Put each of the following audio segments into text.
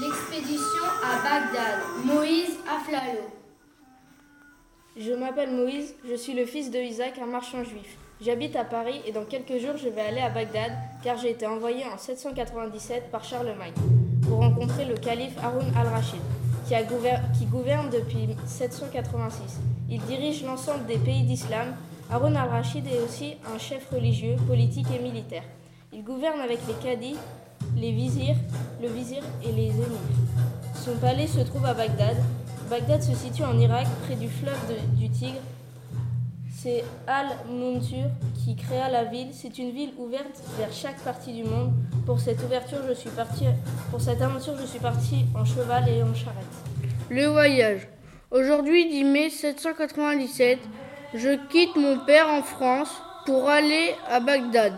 L'expédition à Bagdad. Moïse Aflalo. Je m'appelle Moïse, je suis le fils de Isaac, un marchand juif. J'habite à Paris et dans quelques jours je vais aller à Bagdad car j'ai été envoyé en 797 par Charlemagne pour rencontrer le calife Haroun al-Rachid qui, qui, gouverne depuis 786. Il dirige l'ensemble des pays d'islam. Haroun al-Rachid est aussi un chef religieux, politique et militaire. Il gouverne avec les cadis, les vizirs, le vizir et les émirs. Son palais se trouve à Bagdad. Bagdad se situe en Irak, près du fleuve du Tigre. C'est Al-Munsur qui créa la ville. C'est une ville ouverte vers chaque partie du monde. Pour cette ouverture, je suis parti, pour cette aventure, je suis parti en cheval et en charrette. Le voyage. Aujourd'hui, 10 mai 797, je quitte mon père en France pour aller à Bagdad.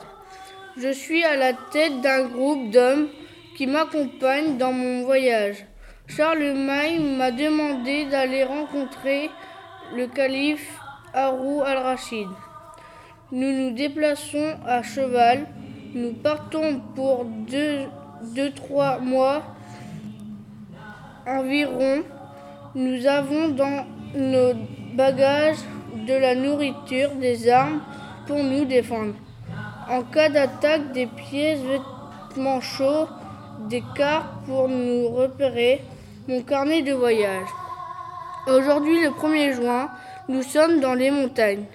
Je suis à la tête d'un groupe d'hommes qui m'accompagnent dans mon voyage. Charlemagne m'a demandé d'aller rencontrer le calife Harou al-Rachid. Nous nous déplaçons à cheval. Nous partons pour deux, deux trois mois environ. Nous avons dans nos bagages de la nourriture, des armes pour nous défendre. En cas d'attaque, des pièces, vêtements chauds, des cartes pour nous repérer, mon carnet de voyage. Aujourd'hui, le 1er juin, nous sommes dans les montagnes.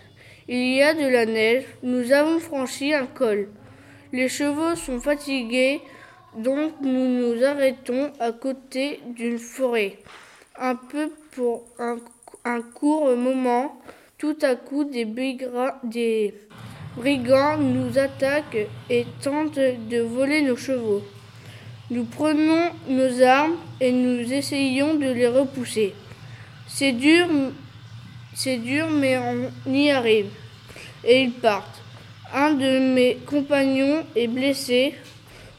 Il y a de la neige, nous avons franchi un col. Les chevaux sont fatigués, donc nous nous arrêtons à côté d'une forêt. Un peu pour un, court moment, tout à coup des, des brigands nous attaquent et tentent de voler nos chevaux. Nous prenons nos armes et nous essayons de les repousser. C'est dur, mais on y arrive. Et ils partent. Un de mes compagnons est blessé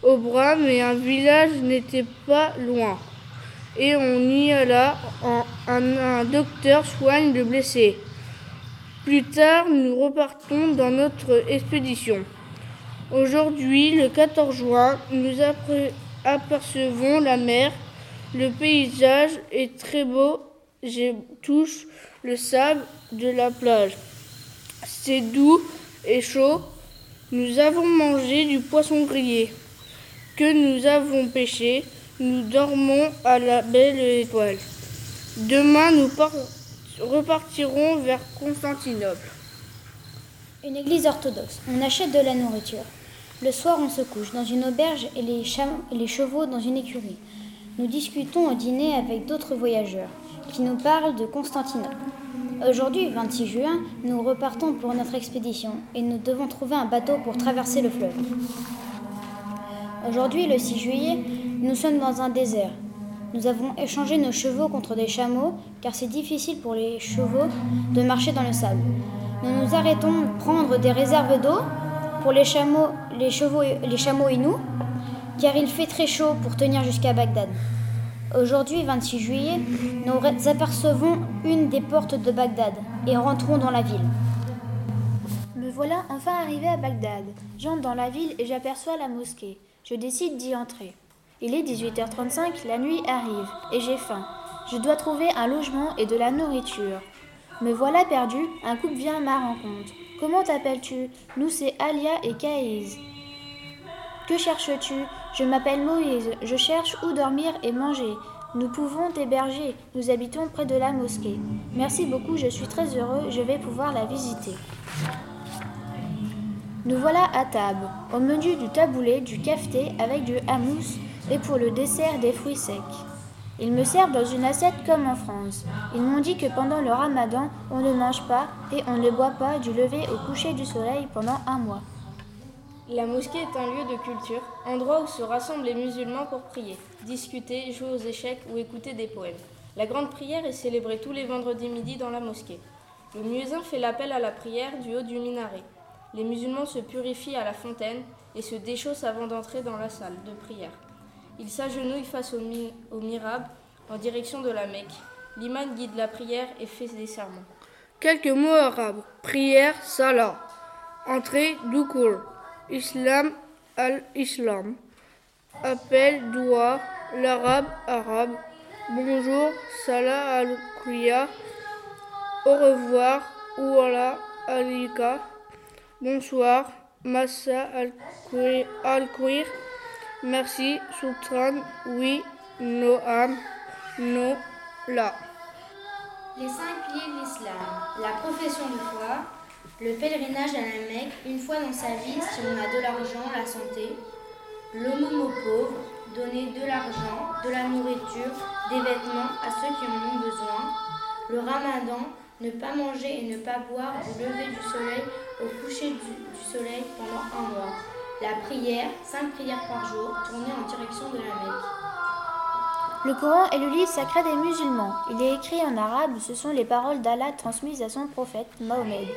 au bras, mais un village n'était pas loin. Et on y alla. Un, un docteur soigne le blessé. Plus tard, nous repartons dans notre expédition. Aujourd'hui, le 14 juin, nous apercevons la mer. Le paysage est très beau. Je touche le sable de la plage. C'est doux et chaud. Nous avons mangé du poisson grillé que nous avons pêché? Nous dormons à la belle étoile. Demain, nous repartirons vers Constantinople. Une église orthodoxe. On achète de la nourriture. Le soir, on se couche dans une auberge et les, les chevaux dans une écurie. Nous discutons au dîner avec d'autres voyageurs qui nous parlent de Constantinople. Aujourd'hui, 26 juin, nous repartons pour notre expédition et nous devons trouver un bateau pour traverser le fleuve. Aujourd'hui, le 6 juillet, nous sommes dans un désert. Nous avons échangé nos chevaux contre des chameaux car c'est difficile pour les chevaux de marcher dans le sable. Nous nous arrêtons prendre des réserves d'eau pour les chameaux, les chevaux, les chameaux et nous car il fait très chaud pour tenir jusqu'à Bagdad. Aujourd'hui, 26 juillet, nous apercevons une des portes de Bagdad et rentrons dans la ville. Me voilà enfin arrivé à Bagdad. J'entre dans la ville et j'aperçois la mosquée. Je décide d'y entrer. Il est 18h35, la nuit arrive et j'ai faim. Je dois trouver un logement et de la nourriture. Me voilà perdu, un couple vient à ma rencontre. Comment t'appelles-tu? Nous, c'est Alia et Kaïs. Que cherches-tu? Je m'appelle Moïse, je cherche où dormir et manger. Nous pouvons t'héberger, nous habitons près de la mosquée. Merci beaucoup, je suis très heureux, je vais pouvoir la visiter. Nous voilà à table, au menu du taboulé, du cafeté avec du hamous et pour le dessert des fruits secs. Ils me servent dans une assiette comme en France. Ils m'ont dit que pendant le ramadan, on ne mange pas et on ne boit pas du lever au coucher du soleil pendant un mois. La mosquée est un lieu de culture, endroit où se rassemblent les musulmans pour prier, discuter, jouer aux échecs ou écouter des poèmes. La grande prière est célébrée tous les vendredis midi dans la mosquée. Le muezzin fait l'appel à la prière du haut du minaret. Les musulmans se purifient à la fontaine et se déchaussent avant d'entrer dans la salle de prière. Ils s'agenouillent face au, mi mirab en direction de la Mecque. L'imam guide la prière et fait des sermons. Quelques mots arabes. Prière, salat. Entrée, doukour. Islam al-Islam. Appel, doua l'arabe arabe, bonjour, salam al au revoir, ouala alika, bonsoir, massa al-quir, merci, sultan, oui, noam, no, la. Les cinq piliers de l'islam, la profession de foi, le pèlerinage à la Mecque une fois dans sa vie si on a de l'argent, la santé, l'aumône aux pauvres, donner de l'argent, de la nourriture, des vêtements à ceux qui en ont besoin, le ramadan, ne pas manger et ne pas boire du lever du soleil au coucher du, soleil pendant un mois, la prière, cinq prières par jour, tournées en direction de la Mecque. Le Coran est le livre sacré des musulmans. Il est écrit en arabe, ce sont les paroles d'Allah transmises à son prophète, Mahomet.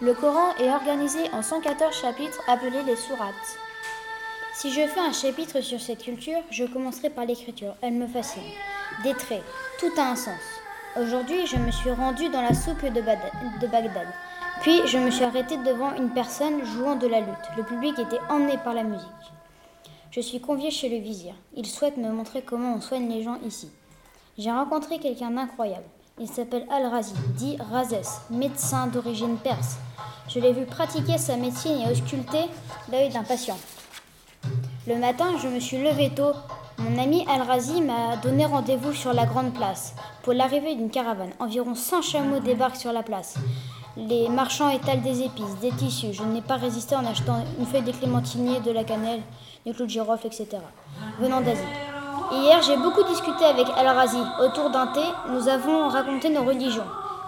Le Coran est organisé en 114 chapitres appelés les sourates. Si je fais un chapitre sur cette culture, je commencerai par l'écriture. Elle me fascine. Des traits, tout a un sens. Aujourd'hui, je me suis rendue dans la soupe de, Bagdad. Puis, je me suis arrêtée devant une personne jouant de la lutte. Le public était emmené par la musique. Je suis conviée chez le vizir. Il souhaite me montrer comment on soigne les gens ici. J'ai rencontré quelqu'un d'incroyable. Il s'appelle Al-Razi, dit Razès, médecin d'origine perse. Je l'ai vu pratiquer sa médecine et ausculter l'œil d'un patient. Le matin, je me suis levée tôt. Mon ami Al-Razi m'a donné rendez-vous sur la grande place pour l'arrivée d'une caravane. Environ 100 chameaux débarquent sur la place. Les marchands étalent des épices, des tissus. Je n'ai pas résisté en achetant une feuille de clémentinier, de la cannelle, du clou de girofle, etc. Venant d'Asie. Hier, j'ai beaucoup discuté avec Al-Razi. Autour d'un thé, nous avons raconté nos religions.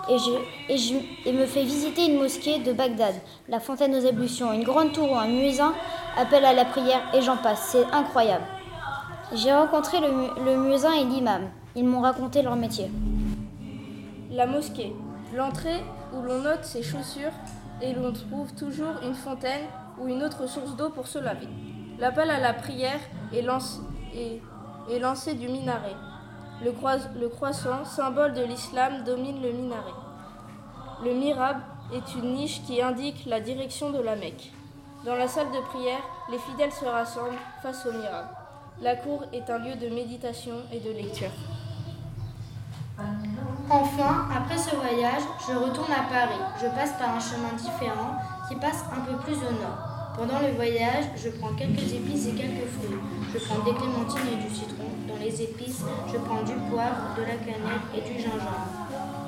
Et, je, et, je, et me fait visiter une mosquée de Bagdad, la fontaine aux ablutions, une grande tour ou un muezzin appelle à la prière et j'en passe. C'est incroyable. J'ai rencontré le, le et l'imam. Ils m'ont raconté leur métier. La mosquée, l'entrée où l'on note ses chaussures et l'on trouve toujours une fontaine ou une autre source d'eau pour se laver. L'appel à la prière est lancé, du minaret. Le, le croissant, symbole de l'islam, domine le minaret. Le mirab est une niche qui indique la direction de la Mecque. Dans la salle de prière, les fidèles se rassemblent face au mirab. La cour est un lieu de méditation et de lecture. Enfin, après ce voyage, je retourne à Paris. Je passe par un chemin différent qui passe un peu plus au nord. Pendant le voyage, je prends quelques épices et quelques fruits. Je prends des clémentines et du citron. Dans les épices, je prends du poivre, de la cannelle et du gingembre.